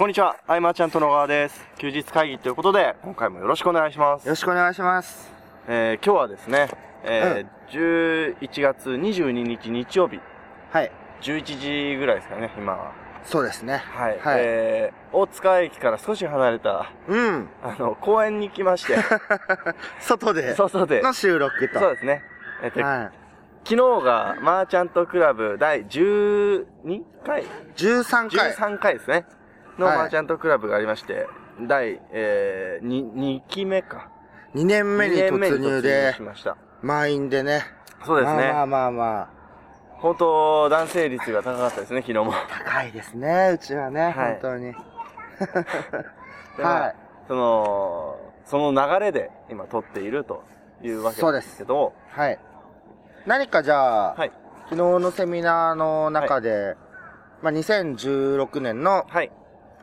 こんにちは、アイマーちゃんと野川です。休日会議ということで、今回もよろしくお願いします。よろしくお願いします。えー、今日はですね、えー11月22日日曜日、はい。11時ぐらいですかね、今は。そうですね。はい。はいえー、大塚駅から少し離れた、うん。あの、公園に来まして、外で外で、の収録と。そうですね。えっと、は昨日がマーチャントクラブ第12回？い。13回。13回ですね。のはいマーチャントクラブがありまして、第、えー、2, 2期目か。2年目に突入でし、ました。満員でね。そうですね。まあまあまあまあ。本当、男性率が高かったですね、昨日も。高いですね、うちはね、はい本当に。はい。その、その流れで今撮っているというわけですけど、はい。何かじゃあ、はい。昨日のセミナーの中で、まあ2016年のはい。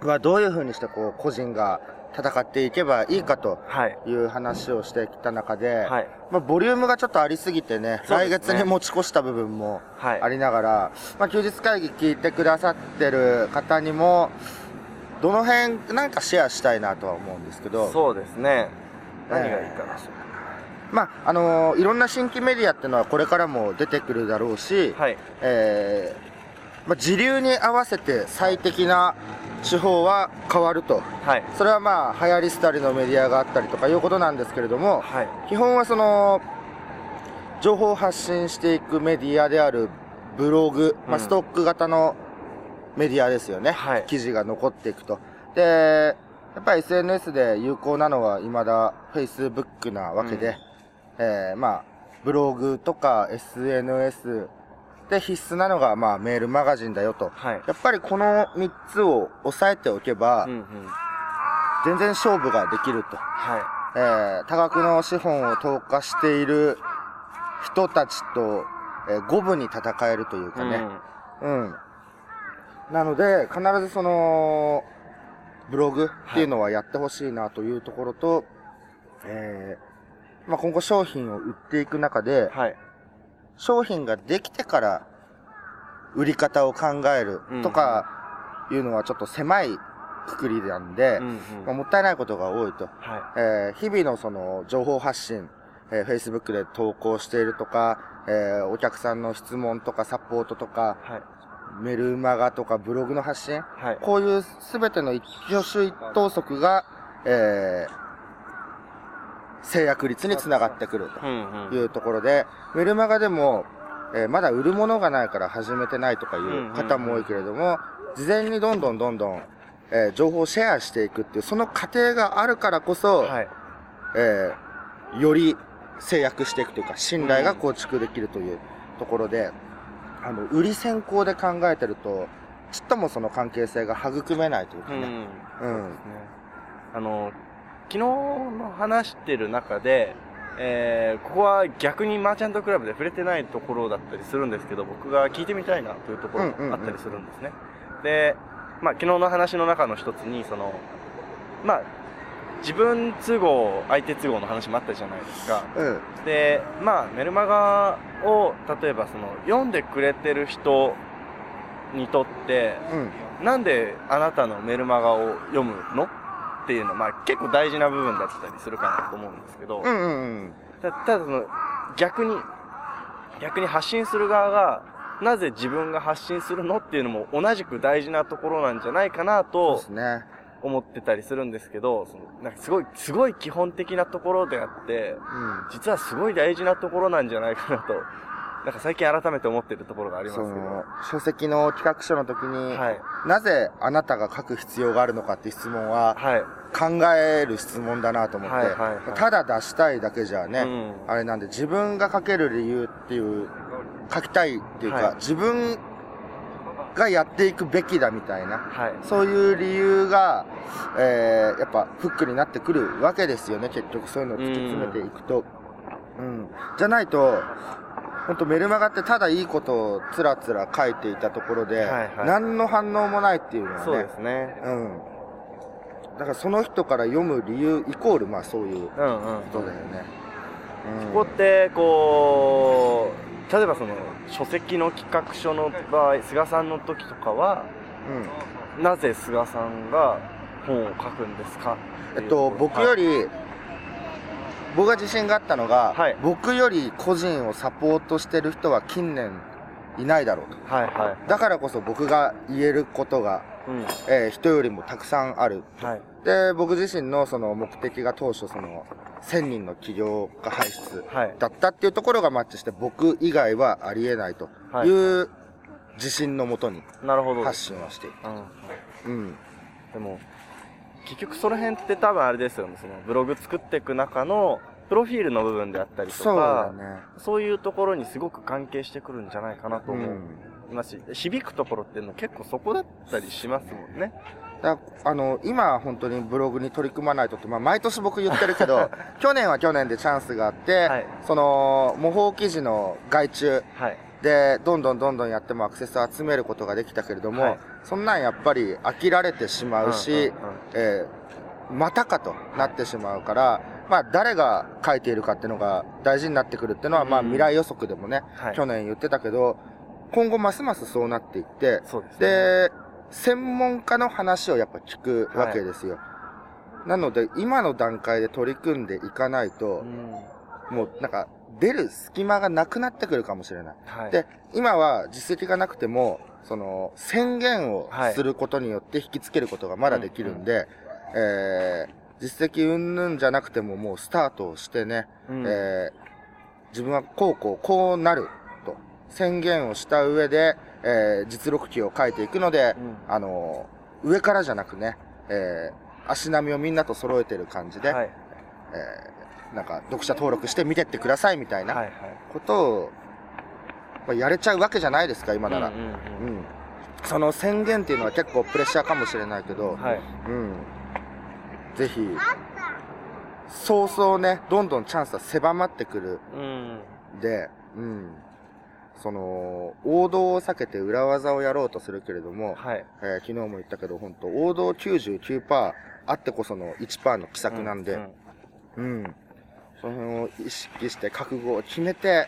はどういうふうにしてこう個人が戦っていけばいいかとはい。いう話をしてきた中で、はい。まあ、ボリュームがちょっとありすぎてね、ね月に持ち越した部分もはい。ありながら、まあ、休日会議聞いてくださってる方にも、どの辺なんかシェアしたいなとは思うんですけど、そうですね。何がいいかな。まあ、あのーいろんな新規メディアっていうのはこれからも出てくるだろうし、はい。えーまあ、時流に合わせて最適な手法は変わると。はい。それはまあ、流行り廃りのメディアがあったりとかいうことなんですけれども、はい。基本はその情報を発信していくメディアであるブログ、まあ、うんストック型のメディアですよね、はい記事が残っていくとでやっぱり SNS で有効なのは未だ Facebook なわけで、うんえーまあブログとか SNS で必須なのがまあメールマガジンだよとはい。やっぱりこの3つを押さえておけば、うんうん。全然勝負ができるとはえー多額の資本を投下している人たちと、えー五分に戦えるというい。かね。うん。なので、必ずその、ブログっていうのはやってほしいなというところと、えーまあ、今後商品を売っていく中で、はい。商品ができてから売り方を考えるとかいうのはちょっと狭いくくりなんで、うんうん。まあ、もったいないことが多いと。はえー日々のその情報発信、えー Facebook で投稿しているとか、えーお客さんの質問とかサポートとか、い。はい。メルマガとかブログの発信、はい。こういうすべての一挙手一投足が、えー制約率につながってくるうんうん。というところで、メルマガでも、えーまだ売るものがないから始めてないとかいう方も多いけれども、事前にどんどんどんどん、えー情報をシェアしていくっていう、その過程があるからこそ、はい。えーより制約していくというか、信頼が構築できるというところで、あの、売り先行で考えてると、ちっともその関係性が育めないというかね。うん。うん。ねあの、昨日の話してる中で、えー、ここは逆にマーチャントクラブで触れてないところだったりするんですけど、僕が聞いてみたいなというところうんうんうんがあったりするんですね。で、まあ昨日の話の中の一つに、その、まあ、自分都合、相手都合の話もあったじゃないですか。うん。で、まあ、メルマガを、例えばその、読んでくれてる人にとって、うん。なんであなたのメルマガを読むの？っていうのは、まあ結構大事な部分だったりするかなと思うんですけど、うんうんうん。たただその逆に、逆に発信する側が、なぜ自分が発信するのっていうのも同じく大事なところなんじゃないかなと。思ってたりするんですけど、そのなんかすごい、すごい基本的なところであって、うん。実はすごい大事なところなんじゃないかなと、なんか最近改めて思ってるところがありますけど。書籍の企画書の時に、はい。なぜあなたが書く必要があるのかっていう質問ははい。考える質問だなと思って、はいはいはいただ出したいだけじゃね、うんあれなんで自分が書ける理由っていう、書きたいっていうか、はい自分がやっていくべきだみたいな、はい。そういう理由が、えーやっぱフックになってくるわけですよね、結局そういうのを突き詰めていくと。うん。じゃないと、本当メルマガってただいいことをつらつら書いていたところで、はいはい何の反応もないっていうのはね、そうですね。うん。だからその人から読む理由イコール、まあそういううんうん。ことだよね。うん、ここって、こう、例えばその、書籍の企画書の場合、菅さんの時とかは、なぜ菅さんが本を書くんですか？えっと、僕より、り、僕が自信があったのが、はい僕より個人をサポートしてる人は近年いないだろうと。はいはい。だからこそ僕が言えることが、うん。えー人よりもたくさんある。はい。で、僕自身のその目的が当初その、1000人の起業家輩出はい。だったっていうところがマッチして、僕以外はありえないとはいいう自信のもとに。発信をしている。うん。うん。でも、結局その辺って多分あれですよね。そのブログ作っていく中の、プロフィールの部分であったりとそうね。そういうところにすごく関係してくるんじゃないかなと思うんいますし、響くところっていうのは結構そこだったりしますもんね。だあの今本当にブログに取り組まないとって、まあ、毎年僕言ってるけど 去年は去年でチャンスがあって、はい。その模倣記事の外注はい。でどんどんどんどんやってもアクセスを集めることができたけれども、はい。そんなんやっぱり飽きられてしまうし、うんうんうんえーまたかとなってしまうから、まあ、誰が書いているかっていうのが大事になってくるっていうのは、まあ、うん未来予測でもね、はい。去年言ってたけど今後ますますそうなっていってですね。で、専門家の話をやっぱ聞くわけですよ。なので、今の段階で取り組んでいかないとう、ん。もうなんか、出る隙間がなくなってくるかもしれない。はい。で、今は実績がなくても、その、宣言をはいすることによって引きつけることがまだできるんで、えー、実績云々じゃなくてももうスタートをしてね、うんえー自分はこうこうこうなると宣言をした上で、えー実録記を書いていくので、うんあのー上からじゃなくね、えー足並みをみんなと揃えてる感じで、はい。えーなんか読者登録して見てってくださいみたいなはいはい。ことを、まあやれちゃうわけじゃないですか今なら、うんうんうんうんその宣言っていうのは結構プレッシャーかもしれないけど、はい。うん。ぜひ、そうそうね、どんどんチャンスは狭まってくるうん。で、うん。その、王道を避けて裏技をやろうとするけれども、はい。えー昨日も言ったけど、本当王道99%あってこその1%の奇策なんで、ううん、その辺を意識して覚悟を決めて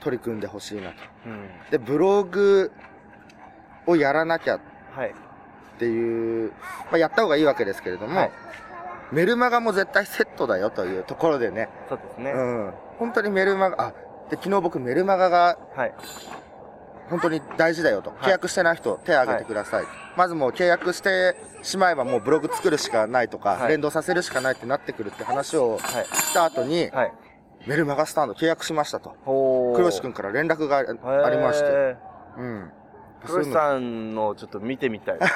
取り組んでほしいなと。うん。で、ブログをやらなきゃっはい。ていう、まあ、やった方がいいわけですけれども、はいメルマガも絶対セットだよというところでね、そうですね。うん、本当にメルマガ、あ、で、昨日僕メルマガがはい。本当に大事だよと。い契約してない人、手を挙げてください。まずもう契約してしまえばもうブログ作るしかないとか、はい連動させるしかないってなってくるって話をはい。した後に、はい。メルマガスタンド契約しましたと。黒石くんから連絡がありまして。へうん。ー黒石さんのちょっと見てみたい。あ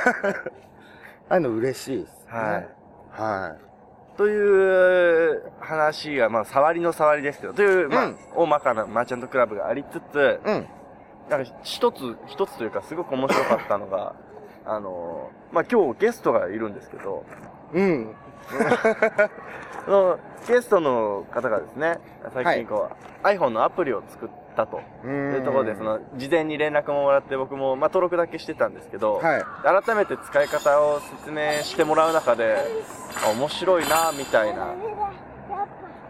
あいうの嬉しいです、ね。はい。はという話が、まあ、触りの触りですけど、という、まあ、うん大まかなマーチャントクラブがありつつ、い。うん。なんか一つ、一つというか、すごく面白かったのが、あの、まあ、今日ゲストがいるんですけど、うん。そのゲストの方がですね、最近こう、iPhone のアプリを作ったとう。いうところで、その、事前に連絡ももらって僕も、まあ、登録だけしてたんですけど、はい。改めて使い方を説明してもらう中で、あ面白いな、みたいな、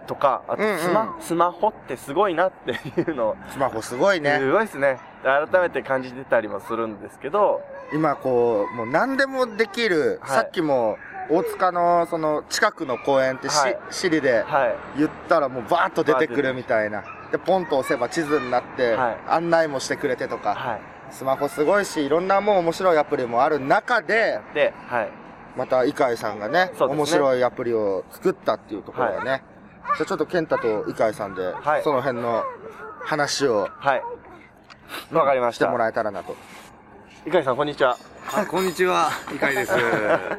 とか、あとうんうんスマ、スマホってすごいなっていうのを、スマホすごいね。すごいですね。改めて感じてたりもするんですけど、今こう、もう何でもできる、はいさっきも大塚のその近くの公園ってし、はいシリではい。言ったらもうバーッと出てくるみたいな。で、ポンと押せば地図になってはい案内もしてくれてとか、はい。スマホすごいし、いろんなもう面白いアプリもある中で、で、はい。また、イカイさんがね、ね面白いアプリを作ったっていうところがね。じゃあちょっと健太とイカイさんで、はいその辺の話をはい。わかりまし。したてもらえたらなと。いかりさん、こんにちは。あ、こんにちは、いかいです。い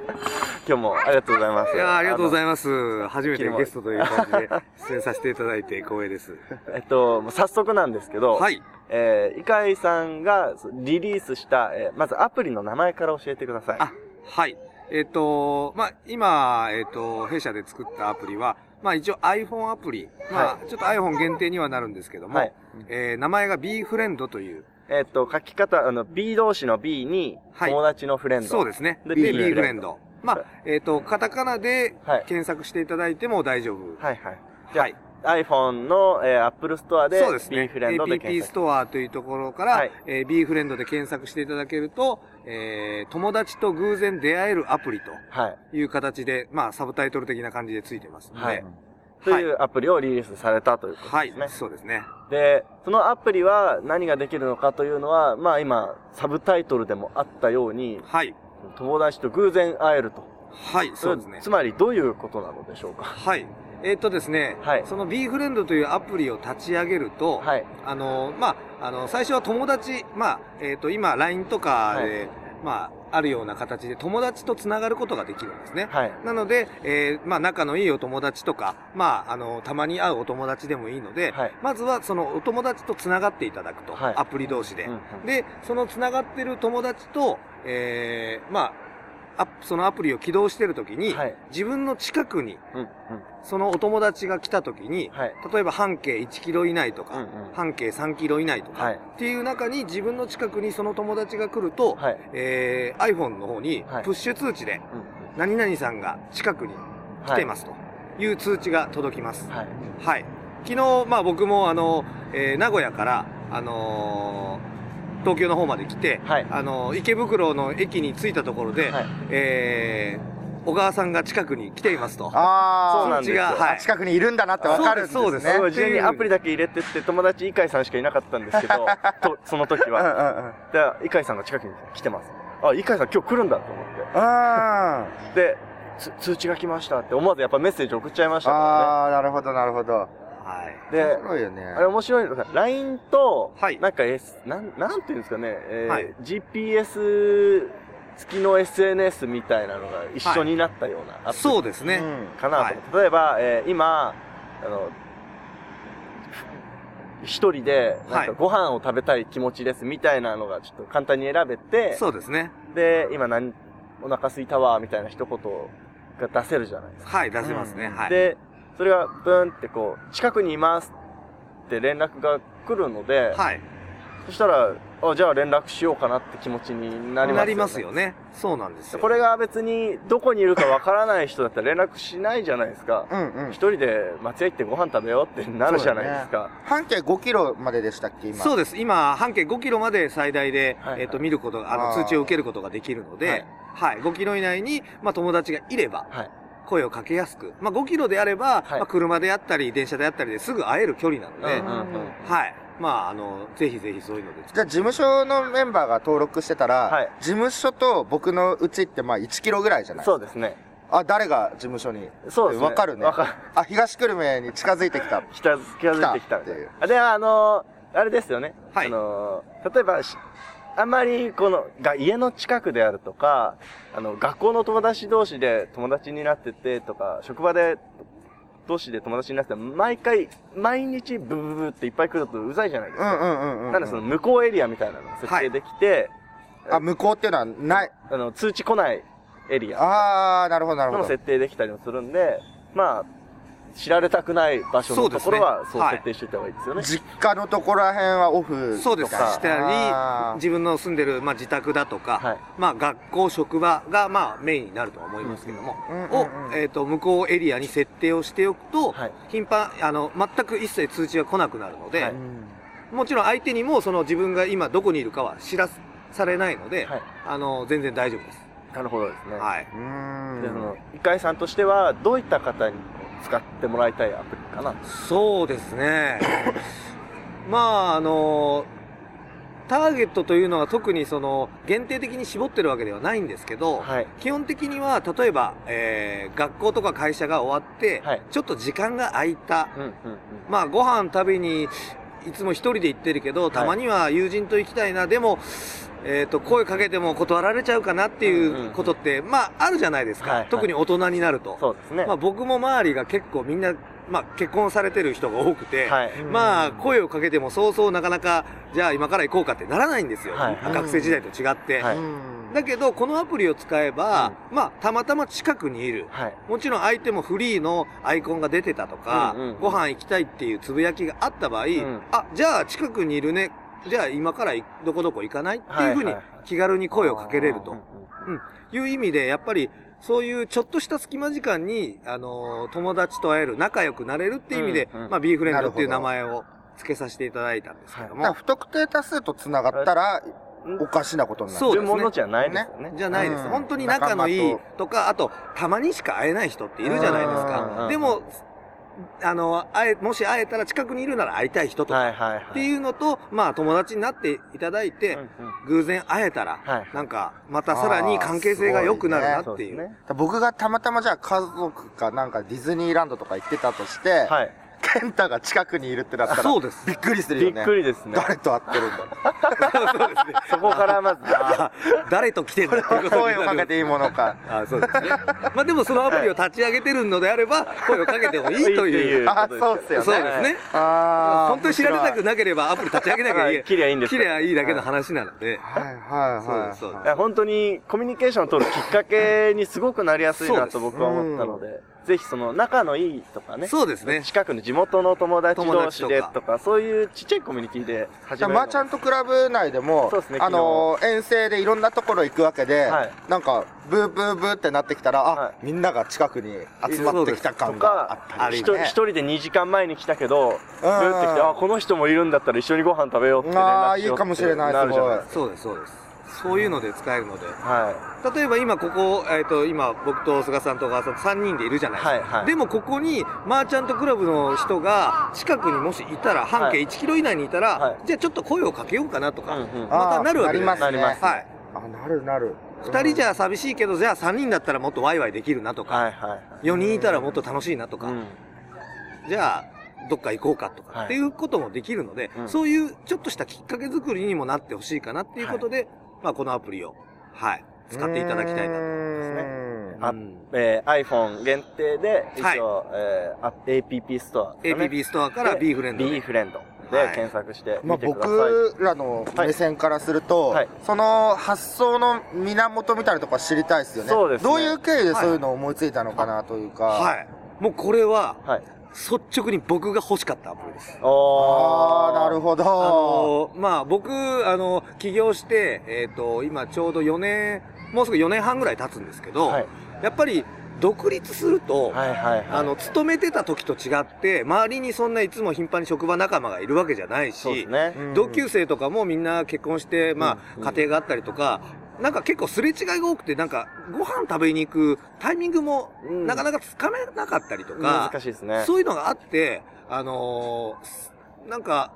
今日もありがとうございます。や、ありがとうございいます。初めてゲストという感じで出演させていただいて光栄です。えっと、早速なんですけど、はい。えー、いかいさんがリリースした、えーまずアプリの名前から教えてください。あ、はい。えっ、と、まあ、今、えっ、と、弊社で作ったアプリは、まあ一応 iPhone アプリ。まあ、はちょっと iPhone 限定にはなるんですけども、はいえー名前が B フレンドという、えっと、書き方、あの、B 同士の B に、はい友達のフレンド。そうですね。でで、B フレンドフレンド。まあ、えっ、と、カタカナではい検索していただいても大丈夫。はいはい。じゃあ、はい。iPhone の、えー、Apple Store で、そうですね。B フレンドで APP 検索。ストアというところから、はいえー B フレンドで検索していただけると、えー友達と偶然出会えるアプリとはい。いう形で、まあ、サブタイトル的な感じでついてますので、はいというアプリをリリースされたということはいですね。そうですね。で、そのアプリは何ができるのかというのは、まあ今、サブタイトルでもあったように、はい。友達と偶然会えると。はい、そうですねつ。まりどういうことなのでしょうか？はい。えーっとですね、はいその B フレンドというアプリを立ち上げると、はい。あの、まあ、あの、最初は友達、まあ、えっ、と、今、LINE とかで、まあ、あるような形で友達と繋がることができるんですね。はい。なので、えーまあ、仲のいいお友達とか、まあ、あの、たまに会うお友達でもいいので、はいまずはそのお友達と繋がっていただくと、はいアプリ同士で。うんうんで、その繋がってる友達と、えーまあ、アそのアプリを起動してるときに、はい自分の近くに、うん。うん。そのお友達が来たときに、はい。例えば半径1キロ以内とか、うんうん半径3キロ以内とか、はいっていう中に自分の近くにその友達が来ると、はい。えー iPhone の方にはいプッシュ通知で、うんうん何々さんが近くに来てますという通知が届きます。はい。はい。昨日、まあ僕もあの、えー名古屋から、あのー東京の方まで来て、はいあのー池袋の駅に着いたところで、はいえー小川さんが近くに来ていますと。ああ、そうなんですよはい近くにいるんだなってわかるんですね。そうですそうです事前にアプリだけ入れてって友達、イカイさんしかいなかったんですけど、とその時うんうんは。で、イカイさんが近くに来てます。あ、イカイさん今日来るんだと思っうん。うん。て。で、つ通知が来ましたって思わずやっぱメッセージ送っちゃいましたかああ、なるほど、なるほど。はい。で面、白いよね。あれ面白いのが、LINE と、はいなんか S、なん、なんていうんですかね、えーはい GPS 付きの SNS みたいなのが一緒になったようなアプリそうですね。うんかなと思って、例えば、えー今、あの、一人で、なんはいかご飯を食べたい気持ちですみたいなのがちょっと簡単に選べて、そうですね。で、今何、お腹空いたわ、みたいな一言が出せるじゃないですか。はい、出せますね。はい。で、それがブーンってこう、近くにいますって連絡が来るので、はい。そしたら、あ、じゃあ連絡しようかなって気持ちになりますよね。なりますよね。そうなんですよ。これが別にどこにいるかわからない人だったら連絡しないじゃないですか。うんうん一。人で松屋行ってご飯食べようってなるじゃないですか。半径5キロまででしたっけ、今？そうです。今、半径5キロまで最大で、はいはいえっ、と、見ることが、あの、通知を受けることができるので、ははいい、5キロ以内に、まあ、友達がいれば、はい。声をかけやすく、まあ、5キロであれば、はいまあ、車であったり、電車であったりですぐ会える距離なので、うんうんうんはい。まあ、あの、ぜひぜひそういうのでじゃあ事務所のメンバーが登録してたら、はい事務所と僕のうちってまあ1キロぐらいじゃない？そうですね。あ、誰が事務所に？そうですね。わかるね。わかる。あ、東久留米に近づいてきた。近 づ近づいてきたっていうあで、あのあれですよね。はいあの例えばし、あんまりこの、が家の近くであるとか、あの、学校の友達同士で友達になっててとか、職場で同士で友達になってて、毎回、毎日ブブブブっていっぱい来るとうざいじゃないですか。うんうんうんうん。なんでその向こうエリアみたいなのが設定できて、あ、向こうっていうのはない。あの、通知来ないエリアあー、なるほどなるほど。の設定できたりもするんで、まあ、知られたくない場所のところはそう設定していった方がいいですよね。実家のところら辺はオフそうです。したり、自分の住んでる、まあ、自宅だとか、はいまあ、学校、職場が、まあ、メインになるとは思いますけども、うんうんうんを、えっ、と、向こうエリアに設定をしておくと、はい頻繁、あの、全く一切通知が来なくなるので、もちろん相手にも、その自分が今どこにいるかは知らされないので、はいあの、全然大丈夫です。なるほどですね。はい。うーんで、その、イカイさんとしては、どういった方に使ってもらいたいアプリかな。そうですね。まあ、あの、ターゲットというのは特にその限定的に絞ってるわけではないんですけど、はい。基本的には例えば、えー学校とか会社が終わって、はいちょっと時間が空いた、うん、うん、まあご飯食べにいつも一人で行ってるけど、たまには友人と行きたいな、でも、えっ、と、声かけても断られちゃうかなってうんうんいうことって、まああるじゃないですか。はいはい特に大人になると。そうですね。まあ僕も周りが結構みんな、まあ結婚されてる人が多くて、はい。まあ声をかけてもそうそうなかなか、じゃあ今から行こうかってならないんですよ。はいはい学生時代と違って。はいうんだけど、このアプリを使えば、まあ、たまたま近くにいる。はい。もちろん相手もフリーのアイコンが出てたとか、うんうんうんご飯行きたいっていうつぶやきがあった場合、んあ、じゃあ近くにいるね。じゃあ今からどこどこ行かない？っていうふうに気軽に声をかけれると。うんうんいう意味で、やっぱり、そういうちょっとした隙間時間に、あのー友達と会える、仲良くなれるっていう意味で、うんうんまあ、ビーフレンドっていう名前を付けさせていただいたんですけども、不特定多数と繋がったら、おかしなことになる。そういうものじゃないですよね。じゃないです、うん。本当に仲のいい仲と。か、あと、たまにしか会えない人っているじゃないですうんか。でも、あの、会え、もし会えたら近くにいるなら会いたい人とか。っていうのと、まあ友達になっていただいて、偶然会えたら、はいなんか、またさらに関係性が良くなるなっていう。僕がたまたまじゃあ家族かなんかディズニーランドとか行ってたとして、はい。ケンタが近くにいるってなったあら、そうですびっくりするびっよね。くりですね。誰と会ってるんだそうですね。そこからまず、誰と来てんだっていうことに声をかけていいものか。あーそうですね。まあでもそのアプリを立ち上げてるのであれば、声をかけてもいいという。あ、そうっすよね。そうですね。あー本当に知られたくなければアプリ立ち上げなきゃいい。はい切りゃいいんです切りゃいいだけの話なので。はいはいはい。そうです本当にコミュニケーションを取るきっかけにすごくなりやすいなと僕は思ったので、ぜひその仲のいいとかね、そうですね。近くの地元の友達同士でとか、そういうちっちゃいコミュニティで始めるの。マーチャントクラブ内でも、そうですねあのー遠征でいろんなところ行くわけで、はい。なんか、ブーブーブーってなってきたら、あ、はい。みんなが近くに集まってきたと感があかったりね。一人で2時間前に来たけど、ブーって来て、あ、この人もいるんだったら一緒にご飯食べようって連絡しようってあーいいかもしれないるじゃない。ですそうです、そうです。そういうので使えるので。か。はい。例えば今ここ、えっ、と、今僕と菅さんと小川さんと3人でいるじゃないですか。はいはいでもここにマーチャントクラブの人が近くにもしいたら、半径1キロ以内にいたら、はいじゃあちょっと声をかけようかなとか、うんうんまたなるわけあーなりますね。なりますはい。あ、なるなる。二人じゃ寂しいけど、じゃあ3人だったらもっとワイワイできるなとか、はいはい。4人いたらもっと楽しいなとか、うんじゃあ、どっか行こうかとか、はいっていうこともできるので、うんそういうちょっとしたきっかけ作りにもなってほしいかなっていうことで、まあこのアプリを、はい、使っていただきたいなと思いますね。ねあうんえー iPhone 限定で、一はい応、えーあ APP ストア、APP ストアからビーフレンドでビーフレンドではい検索してまあ、みてください。僕らの目線からすると、はいその発想の源みたいなところは知りたいですよね。そうですねどういう経緯でそういうのを思いついたのかなというか。はい。もうこれは、はい。率直に僕が欲しかったアプリです。ああ、なるど。ほど。あのーまあ僕、あの、起業して、えっ、と、今ちょうど4年、もうすぐ4年半ぐらい経つんですけど、はい。やっぱり独立すると、はいはいはい。あの、勤めてた時と違って、周りにそんないつも頻繁に職場仲間がいるわけじゃないし、ね。うん同級生とかもみんな結婚して、まうんあ、家庭があったりとか、なんか結構すれ違いが多くて、なんか、ご飯食べに行くタイミングも、うんなかなかつかめなかったりとか、難しいですね。そういうのがあって、あのーなんか、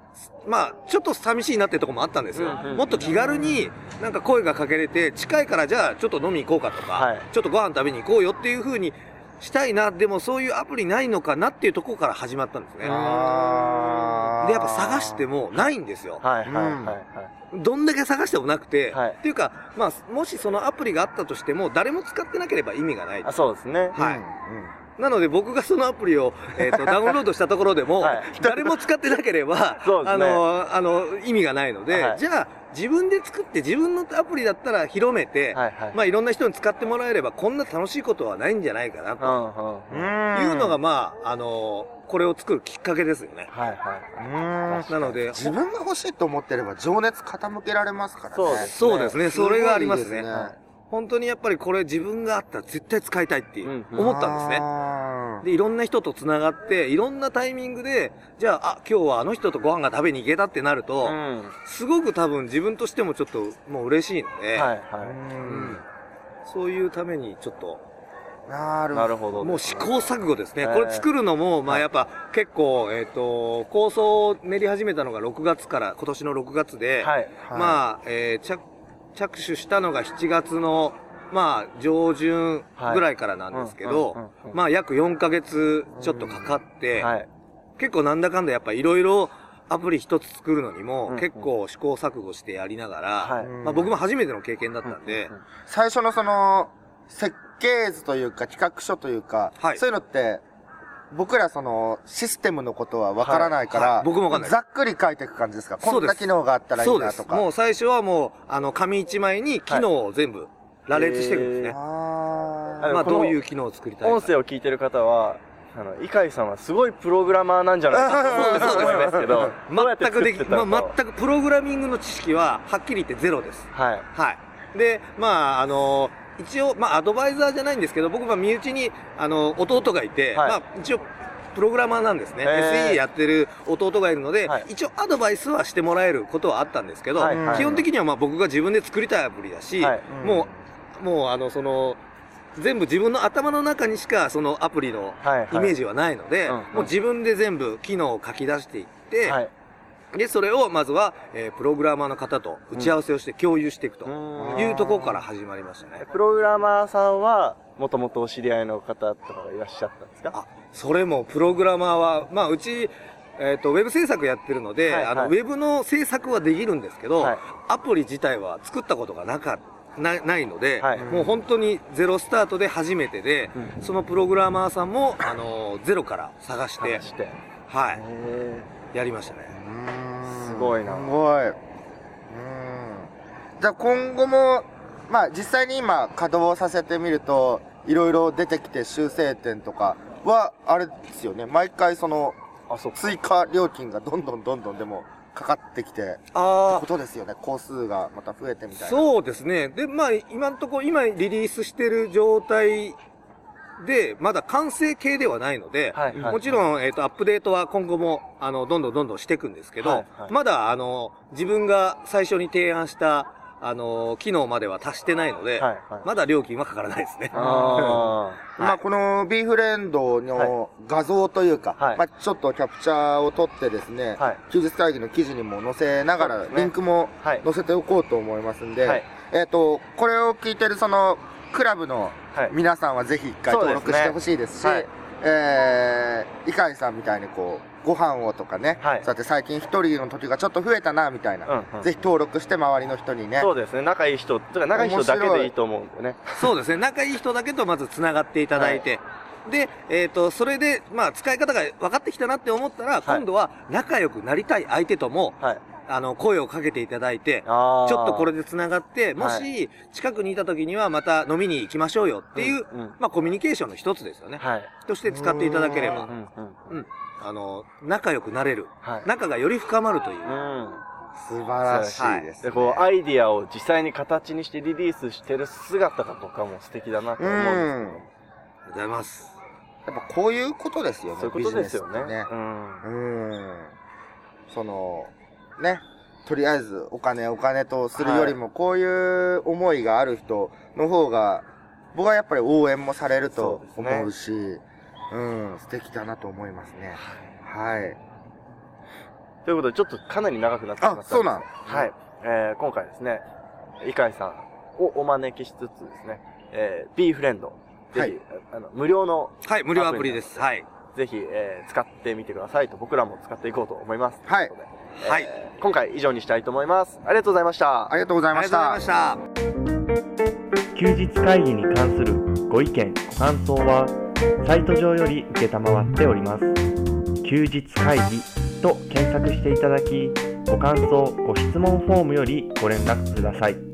まあ、ちょっと寂しいなってとこもあったんですよ。うんうんもっと気軽に、なんか声がかけれて、近いからじゃあちょっと飲み行こうかとか、はいちょっとご飯食べに行こうよっていう風にしたいな、でもそういうアプリないのかなっていうところから始まったんですね。で、やっぱ探してもないんですよ。はいはいはいはい。どんだけ探してもなくて、はい。っていうか、まあ、もしそのアプリがあったとしても、誰も使ってなければ意味がないあ、。そうですね。はい。うんうん。なので僕がそのアプリを、えー、と ダウンロードしたところでも、はい。誰も使ってなければ、ね。あの、あの、意味がないので、はい。じゃあ自分で作って自分のアプリだったら広めて、はいはい。まあいろんな人に使ってもらえればこんな楽しいことはないんじゃないかなうんとうんいうのが、まあ、あの、これを作るきっかけですよね。はいはい。うんなので、自分が欲しいと思ってれば情熱傾けられますからね。そうですそうですね、それがありますね。す本当にやっぱりこれ自分があったら絶対使いたいっていううんうん思ったんですね。で、いろんな人と繋がって、いろんなタイミングで、じゃあ、あ、今日はあの人とご飯が食べに行けたってなると、うん。すごく多分自分としてもちょっともう嬉しいので、はいはうんそういうためにちょっと、い。なるなるほど。もう試行錯誤ですね。えーこれ作るのも、まあやっぱ結構、えっ、と、構想を練り始めたのが6月から、今年の6月で、はい。はいまあ、えー着、着手したのが7月の、まあ、上旬ぐらいからなんですけど、まあ、約4ヶ月ちょっとかかって、はい。結構なんだかんだやっぱいろいろアプリ一つ作るのにも結構試行錯誤してやりながら、はい。まあ僕も初めての経験だったんで、最初のその、設計図というか企画書というか、はい。そういうのって、僕らその、システムのことはわからないから、はい。はい僕もわかんない。ざっくり書いていく感じですか？そうです。こんな機能があったらいそですいうなと。か。もう最初はもう、あの、紙一枚に機能を全部羅列していくんですね。あまあどういう機能を作りたいか。音声を聞いてる方は、あの、イカイさんはすごいプログラマーなんじゃないかと思いますけど、全くでき、まあ、か全くプログラミングの知識ははっきり言ってゼロです。はい。はい。で、まあ、あの、一応、まあ、アドバイザーじゃないんですけど、僕は身内に、あの、弟がいて、はいまあ、一応、プログラマーなんですね。SE やってる弟がいるので、はい一応アドバイスはしてもらえることはあったんですけど、はいはい基本的にはまあ僕が自分で作りたいアプリだし、はいもう、もうあの、その、全部自分の頭の中にしかそのアプリのイメージはないので、うんもう自分で全部機能を書き出していって、はい。で、それをまずは、えープログラマーの方と打ち合わせをして共有していくとうん。いうところから始まりましたね。プログラマーさんはもともとお知り合いの方とかがいらっしゃったんですか？あ、それもプログラマーは、まあうち、えっ、と、ウェブ制作やってるので、あの、はい。はいウェブの制作はできるんですけど、はい。アプリ自体は作ったことがなかなないので、はいもう本当にゼロスタートで初めてで、うんそのプログラマーさんも、あの、ゼロから探して探、してはい、へやりましたね。すごいなすごい。うん。じゃあ今後も、まあ実際に今稼働させてみると、いろいろ出てきて修正点とかは、あれですよね。毎回その、追加料金がどんどんどんどんでもかかってきて、ってあことですよね。工数がまた増えてみたいな。そうですね。で、まあ、今のところ、今リリースしてる状態で、まだ完成形ではないので、はいはいもちろん、えっ、と、アップデートは今後も、あの、どんどんどんどんしていくんですけど、はいはいまだ、あの、自分が最初に提案した、あの、機能までは達してないので、はいはい。まだ料金はかからないですね。あ まあこの B フレンドの画像というか、はい。まあちょっとキャプチャーを取ってですね、はい。休日会議の記事にも載せながら、リンクもーはい。載せておこうと思いますんで、はい。えっ、と、これを聞いてるその、クラブのはい。皆さんはぜひ一回登録してほしいですし、はいえー、イカイさんみたいにこう、ご飯をとかね、はい。そうやって最近一人の時がちょっと増えたな、みたいな、うんうん。ぜひ登録して周りの人にね、そうですね。仲いい人とか仲いい人だけでいいと思うんでね。そうですね。仲いい人だけとまず繋がっていただいて、で、えっ、と、それで、まあ、使い方が分かってきたなって思ったら、今度は仲良くなりたい相手とも、はいあの、声をかけていただいて、ちょっとこれで繋がって、もはし、近くにいた時にはまた飲みに行きましょうよっていう、うんうん。まあ、コミュニケーションの一つですよね。はい。として使っていただければ。う、んうんうん。あの、仲良くなれる。はい。仲がより深まるという。うん。素晴らしいです、ね。でこうアイディアを実際に形にしてリリースしてる姿が僕はもう素敵だなと思うんですうん。ありがとうございます。やっぱこういうことですよね、そういうことですよね。ね。うん。うん。その、ね、とりあえずお金お金とするよりも、こういう思いがある人の方が、僕はやっぱり応援もされるとそうですね。思うし、うん、素敵だなと思いますね。はい。ということでちょっとかなり長くなってしまったんです。あそうなん。はい、えー今回ですね伊海さんをお招きしつつですね、えー、B フレンド。ぜひ、はい。あの無料のはい、無料アプリです。はい。ぜひ、えー使ってみてくださいと僕らも使っていこうと思います。はい。ということではい。えー今回以上にしたいと思います。ありがとうございました。ありがとうございました。ま。した。休日会議に関するご意見ご感想はサイト上より受けたまわっております。休日会議と検索していただきご感想ご質問フォームよりご連絡ください